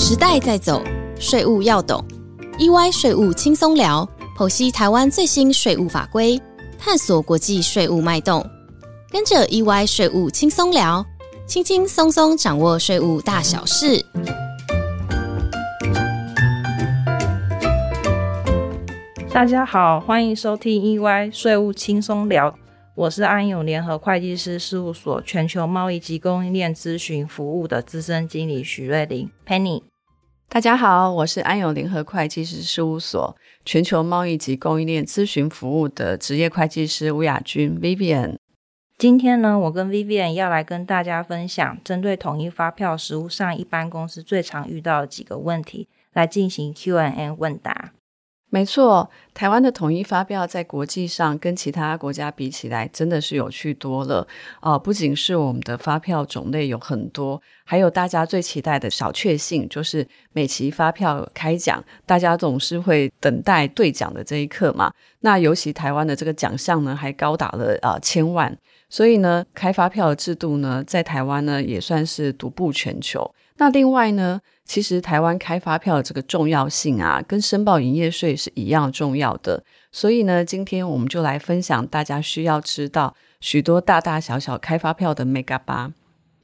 时代在走，税务要懂。EY 税务轻松聊，剖析台湾最新税务法规，探索国际税务脉动。跟着 EY 税务轻松聊，轻轻松松掌握税务大小事。大家好，欢迎收听 EY 税务轻松聊，我是安永联合会计师事务所全球贸易及供应链咨询服务的资深经理许瑞玲 Penny。大家好，我是安永联合会计师事务所全球贸易及供应链咨询服务的职业会计师吴雅君 Vivian。今天呢，我跟 Vivian 要来跟大家分享针对统一发票实务上一般公司最常遇到的几个问题，来进行 Q&A 问答。没错，台湾的统一发票在国际上跟其他国家比起来，真的是有趣多了。呃，不仅是我们的发票种类有很多，还有大家最期待的小确幸，就是每期发票开奖，大家总是会等待兑奖的这一刻嘛。那尤其台湾的这个奖项呢，还高达了啊千万，所以呢，开发票的制度呢，在台湾呢也算是独步全球。那另外呢？其实台湾开发票的这个重要性啊，跟申报营业税是一样重要的。所以呢，今天我们就来分享大家需要知道许多大大小小开发票的 mega 吧。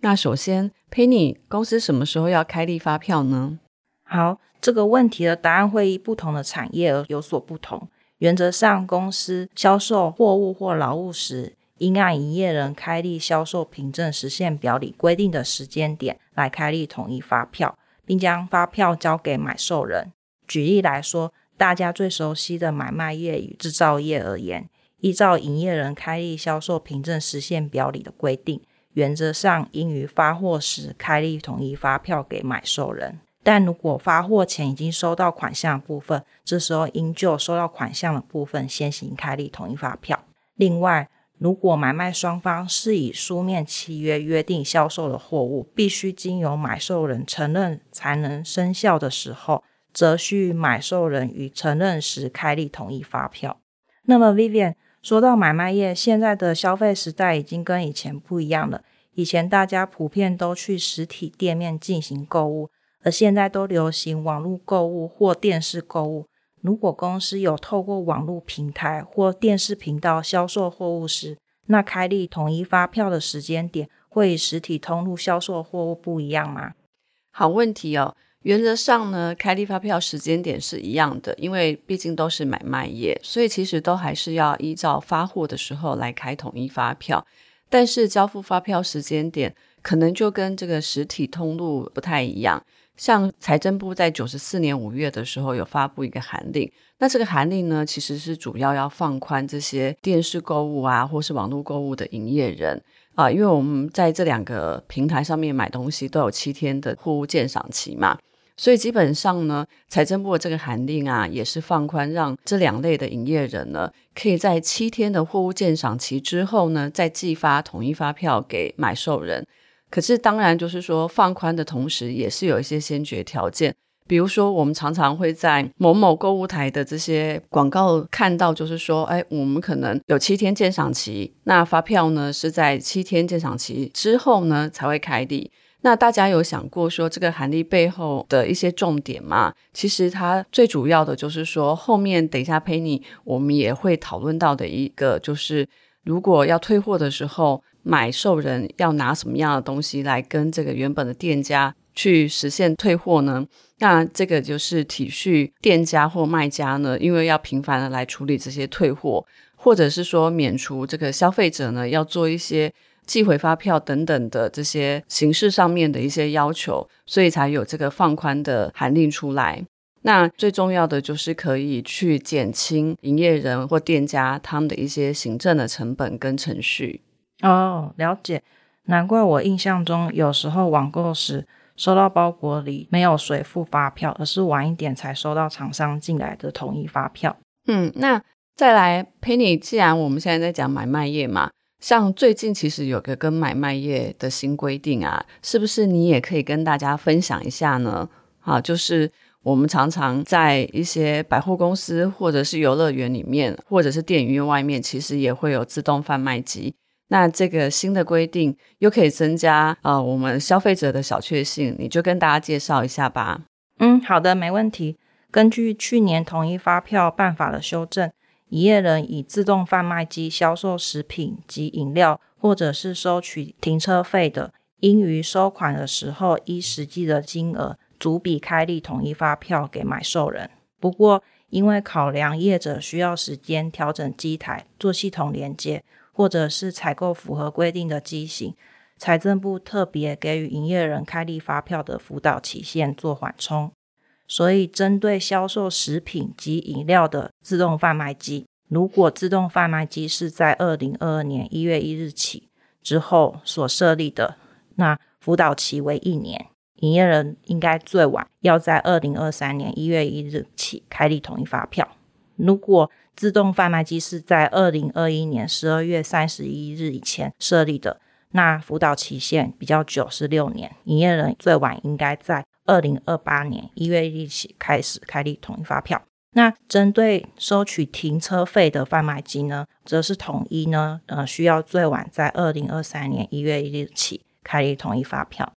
那首先，Penny 公司什么时候要开立发票呢？好，这个问题的答案会依不同的产业而有所不同。原则上，公司销售货物或劳务时，应按营业人开立销售凭证实现表里规定的时间点来开立统一发票。并将发票交给买受人。举例来说，大家最熟悉的买卖业与制造业而言，依照营业人开立销售凭证实现表里的规定，原则上应于发货时开立统一发票给买受人。但如果发货前已经收到款项部分，这时候应就收到款项的部分先行开立统一发票。另外，如果买卖双方是以书面契约约定销售的货物，必须经由买受人承认才能生效的时候，则需买受人于承认时开立统一发票。那么，Vivian 说到买卖业，现在的消费时代已经跟以前不一样了。以前大家普遍都去实体店面进行购物，而现在都流行网络购物或电视购物。如果公司有透过网络平台或电视频道销售货物时，那开立统一发票的时间点会与实体通路销售货物不一样吗？好问题哦。原则上呢，开立发票时间点是一样的，因为毕竟都是买卖业，所以其实都还是要依照发货的时候来开统一发票。但是交付发票时间点可能就跟这个实体通路不太一样。像财政部在九十四年五月的时候有发布一个函令，那这个函令呢，其实是主要要放宽这些电视购物啊，或是网络购物的营业人啊，因为我们在这两个平台上面买东西都有七天的货物鉴赏期嘛，所以基本上呢，财政部的这个函令啊，也是放宽，让这两类的营业人呢，可以在七天的货物鉴赏期之后呢，再寄发统一发票给买受人。可是，当然就是说，放宽的同时，也是有一些先决条件。比如说，我们常常会在某某购物台的这些广告看到，就是说，哎，我们可能有七天鉴赏期，那发票呢是在七天鉴赏期之后呢才会开立。那大家有想过说，这个函例背后的一些重点吗？其实它最主要的就是说，后面等一下陪你，我们也会讨论到的一个，就是如果要退货的时候。买受人要拿什么样的东西来跟这个原本的店家去实现退货呢？那这个就是体恤店家或卖家呢，因为要频繁的来处理这些退货，或者是说免除这个消费者呢要做一些寄回发票等等的这些形式上面的一些要求，所以才有这个放宽的函令出来。那最重要的就是可以去减轻营业人或店家他们的一些行政的成本跟程序。哦，了解，难怪我印象中有时候网购时收到包裹里没有随付发票，而是晚一点才收到厂商进来的统一发票。嗯，那再来，Penny，既然我们现在在讲买卖业嘛，像最近其实有个跟买卖业的新规定啊，是不是你也可以跟大家分享一下呢？啊，就是我们常常在一些百货公司或者是游乐园里面，或者是电影院外面，其实也会有自动贩卖机。那这个新的规定又可以增加呃我们消费者的小确幸，你就跟大家介绍一下吧。嗯，好的，没问题。根据去年统一发票办法的修正，营业人以自动贩卖机销售食品及饮料，或者是收取停车费的，应于收款的时候依实际的金额逐笔开立统一发票给买受人。不过，因为考量业者需要时间调整机台、做系统连接，或者是采购符合规定的机型，财政部特别给予营业人开立发票的辅导期限做缓冲。所以，针对销售食品及饮料的自动贩卖机，如果自动贩卖机是在二零二二年一月一日起之后所设立的，那辅导期为一年，营业人应该最晚要在二零二三年一月一日起开立统一发票。如果自动贩卖机是在二零二一年十二月三十一日以前设立的，那辅导期限比较久，是六年，营业人最晚应该在。二零二八年一月一起开始开立统一发票。那针对收取停车费的贩卖机呢，则是统一呢，呃，需要最晚在二零二三年一月一日起开立统一发票。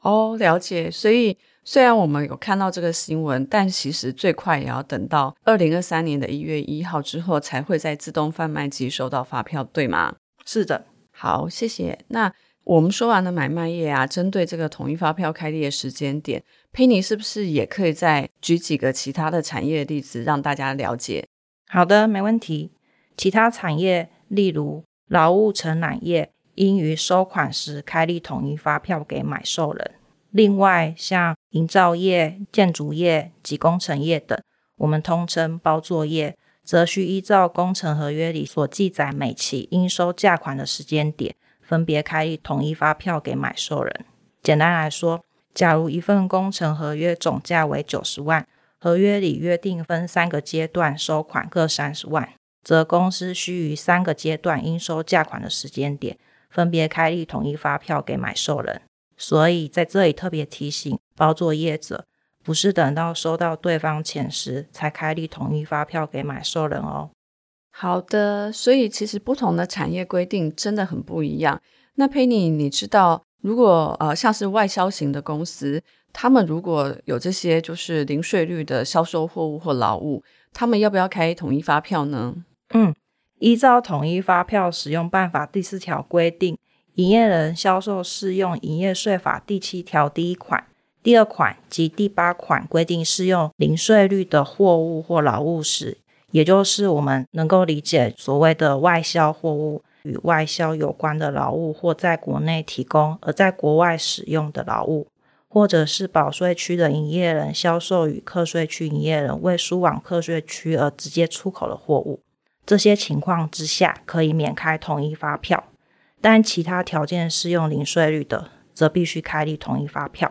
哦，了解。所以虽然我们有看到这个新闻，但其实最快也要等到二零二三年的一月一号之后，才会在自动贩卖机收到发票，对吗？是的。好，谢谢。那。我们说完了买卖业啊，针对这个统一发票开立的时间点，佩妮是不是也可以再举几个其他的产业例子让大家了解？好的，没问题。其他产业，例如劳务承揽业，应于收款时开立统一发票给买受人。另外，像营造业、建筑业及工程业等，我们通称包作业，则需依照工程合约里所记载每期应收价款的时间点。分别开立统一发票给买受人。简单来说，假如一份工程合约总价为九十万，合约里约定分三个阶段收款各三十万，则公司需于三个阶段应收价款的时间点，分别开立统一发票给买受人。所以在这里特别提醒包作业者，不是等到收到对方钱时才开立统一发票给买受人哦。好的，所以其实不同的产业规定真的很不一样。那 Penny，你知道，如果呃像是外销型的公司，他们如果有这些就是零税率的销售货物或劳务，他们要不要开统一发票呢？嗯，依照统一发票使用办法第四条规定，营业人销售适用营业税法第七条第一款、第二款及第八款规定适用零税率的货物或劳务时。也就是我们能够理解所谓的外销货物与外销有关的劳务，或在国内提供而在国外使用的劳务，或者是保税区的营业人销售与课税区营业人未输往课税区而直接出口的货物，这些情况之下可以免开统一发票，但其他条件适用零税率的，则必须开立统一发票。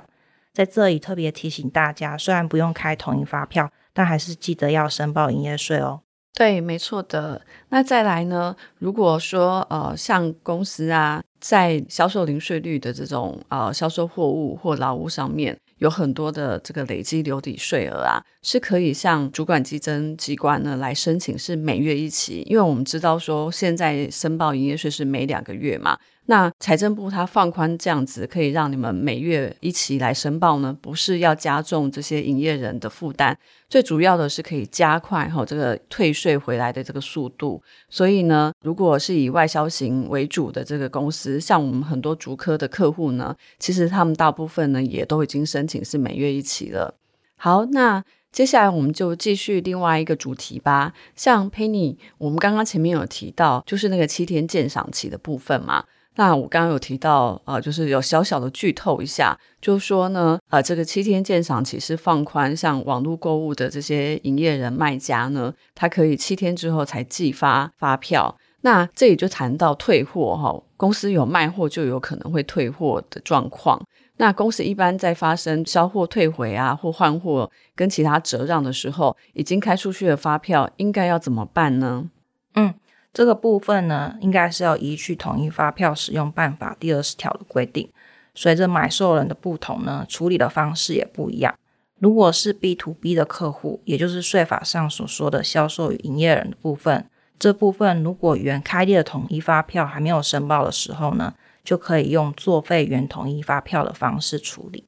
在这里特别提醒大家，虽然不用开统一发票。但还是记得要申报营业税哦。对，没错的。那再来呢？如果说呃，像公司啊，在销售零税率的这种呃销售货物或劳务上面，有很多的这个累积留抵税额啊，是可以向主管稽征机关呢来申请，是每月一期。因为我们知道说，现在申报营业税是每两个月嘛。那财政部它放宽这样子，可以让你们每月一起来申报呢？不是要加重这些营业人的负担，最主要的是可以加快哈这个退税回来的这个速度。所以呢，如果是以外销型为主的这个公司，像我们很多竹科的客户呢，其实他们大部分呢也都已经申请是每月一起了。好，那接下来我们就继续另外一个主题吧。像 Penny，我们刚刚前面有提到，就是那个七天鉴赏期的部分嘛。那我刚刚有提到，呃，就是有小小的剧透一下，就是说呢，呃，这个七天鉴赏期是放宽，像网络购物的这些营业人卖家呢，他可以七天之后才寄发发票。那这里就谈到退货哈，公司有卖货就有可能会退货的状况。那公司一般在发生销货退回啊或换货跟其他折让的时候，已经开出去的发票应该要怎么办呢？嗯。这个部分呢，应该是要依据统一发票使用办法第二十条的规定。随着买受人的不同呢，处理的方式也不一样。如果是 B to B 的客户，也就是税法上所说的销售与营业人的部分，这部分如果原开立的统一发票还没有申报的时候呢，就可以用作废原统一发票的方式处理。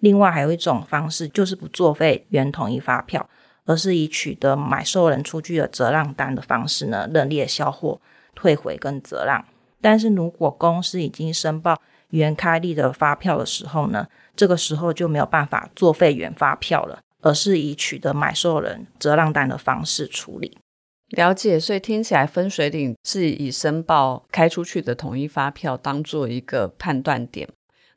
另外还有一种方式，就是不作废原统一发票，而是以取得买受人出具的折让单的方式呢，认列销货、退回跟折让。但是如果公司已经申报原开立的发票的时候呢，这个时候就没有办法作废原发票了，而是以取得买受人折让单的方式处理。了解，所以听起来分水岭是以申报开出去的统一发票当做一个判断点。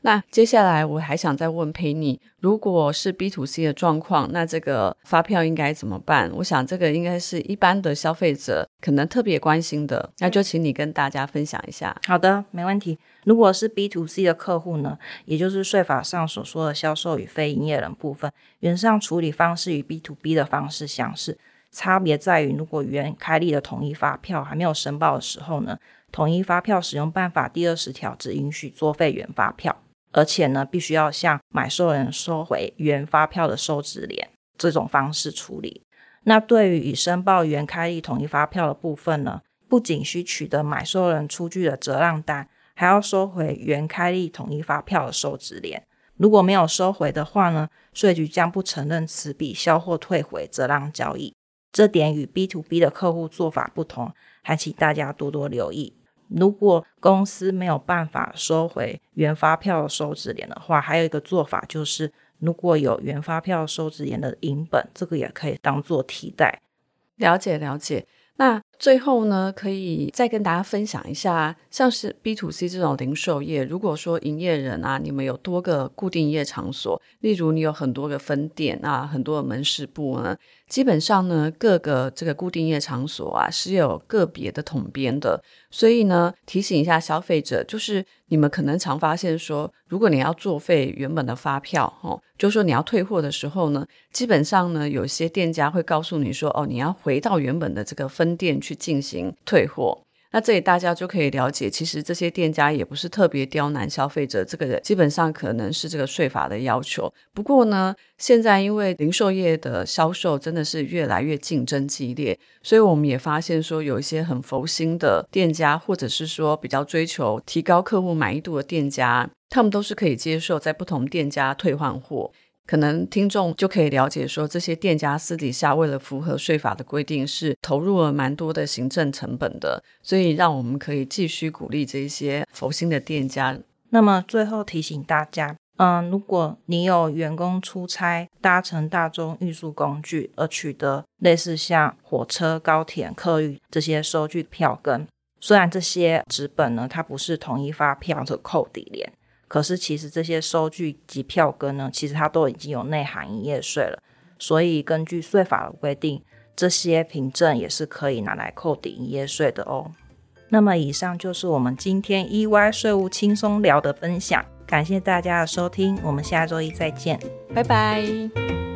那接下来我还想再问佩妮，如果是 B to C 的状况，那这个发票应该怎么办？我想这个应该是一般的消费者可能特别关心的，那就请你跟大家分享一下。好的，没问题。如果是 B to C 的客户呢，也就是税法上所说的销售与非营业人部分，原上处理方式与 B to B 的方式相似，差别在于，如果原开立的统一发票还没有申报的时候呢，统一发票使用办法第二十条只允许作废原发票。而且呢，必须要向买受人收回原发票的收支联这种方式处理。那对于已申报原开立统一发票的部分呢，不仅需取得买受人出具的折让单，还要收回原开立统一发票的收支联。如果没有收回的话呢，税局将不承认此笔销货退回折让交易。这点与 B to B 的客户做法不同，还请大家多多留意。如果公司没有办法收回原发票收支联的话，还有一个做法就是，如果有原发票收支联的银本，这个也可以当做替代。了解了解。那最后呢，可以再跟大家分享一下，像是 B to C 这种零售业，如果说营业人啊，你们有多个固定业场所，例如你有很多个分店啊，很多的门市部呢，基本上呢，各个这个固定业场所啊是有个别的统编的，所以呢，提醒一下消费者，就是你们可能常发现说，如果你要作废原本的发票，哦，就说你要退货的时候呢，基本上呢，有些店家会告诉你说，哦，你要回到原本的这个分店去进行退货。那这里大家就可以了解，其实这些店家也不是特别刁难消费者，这个基本上可能是这个税法的要求。不过呢，现在因为零售业的销售真的是越来越竞争激烈，所以我们也发现说，有一些很佛心的店家，或者是说比较追求提高客户满意度的店家，他们都是可以接受在不同店家退换货。可能听众就可以了解说，这些店家私底下为了符合税法的规定，是投入了蛮多的行政成本的，所以让我们可以继续鼓励这些佛心的店家。那么最后提醒大家，嗯，如果你有员工出差搭乘大众运输工具而取得类似像火车、高铁、客运这些收据票根，虽然这些纸本呢，它不是统一发票的扣抵联。可是，其实这些收据及票根呢，其实它都已经有内含营业税了。所以，根据税法的规定，这些凭证也是可以拿来扣抵营业税的哦。那么，以上就是我们今天 EY 税务轻松聊的分享，感谢大家的收听，我们下周一再见，拜拜。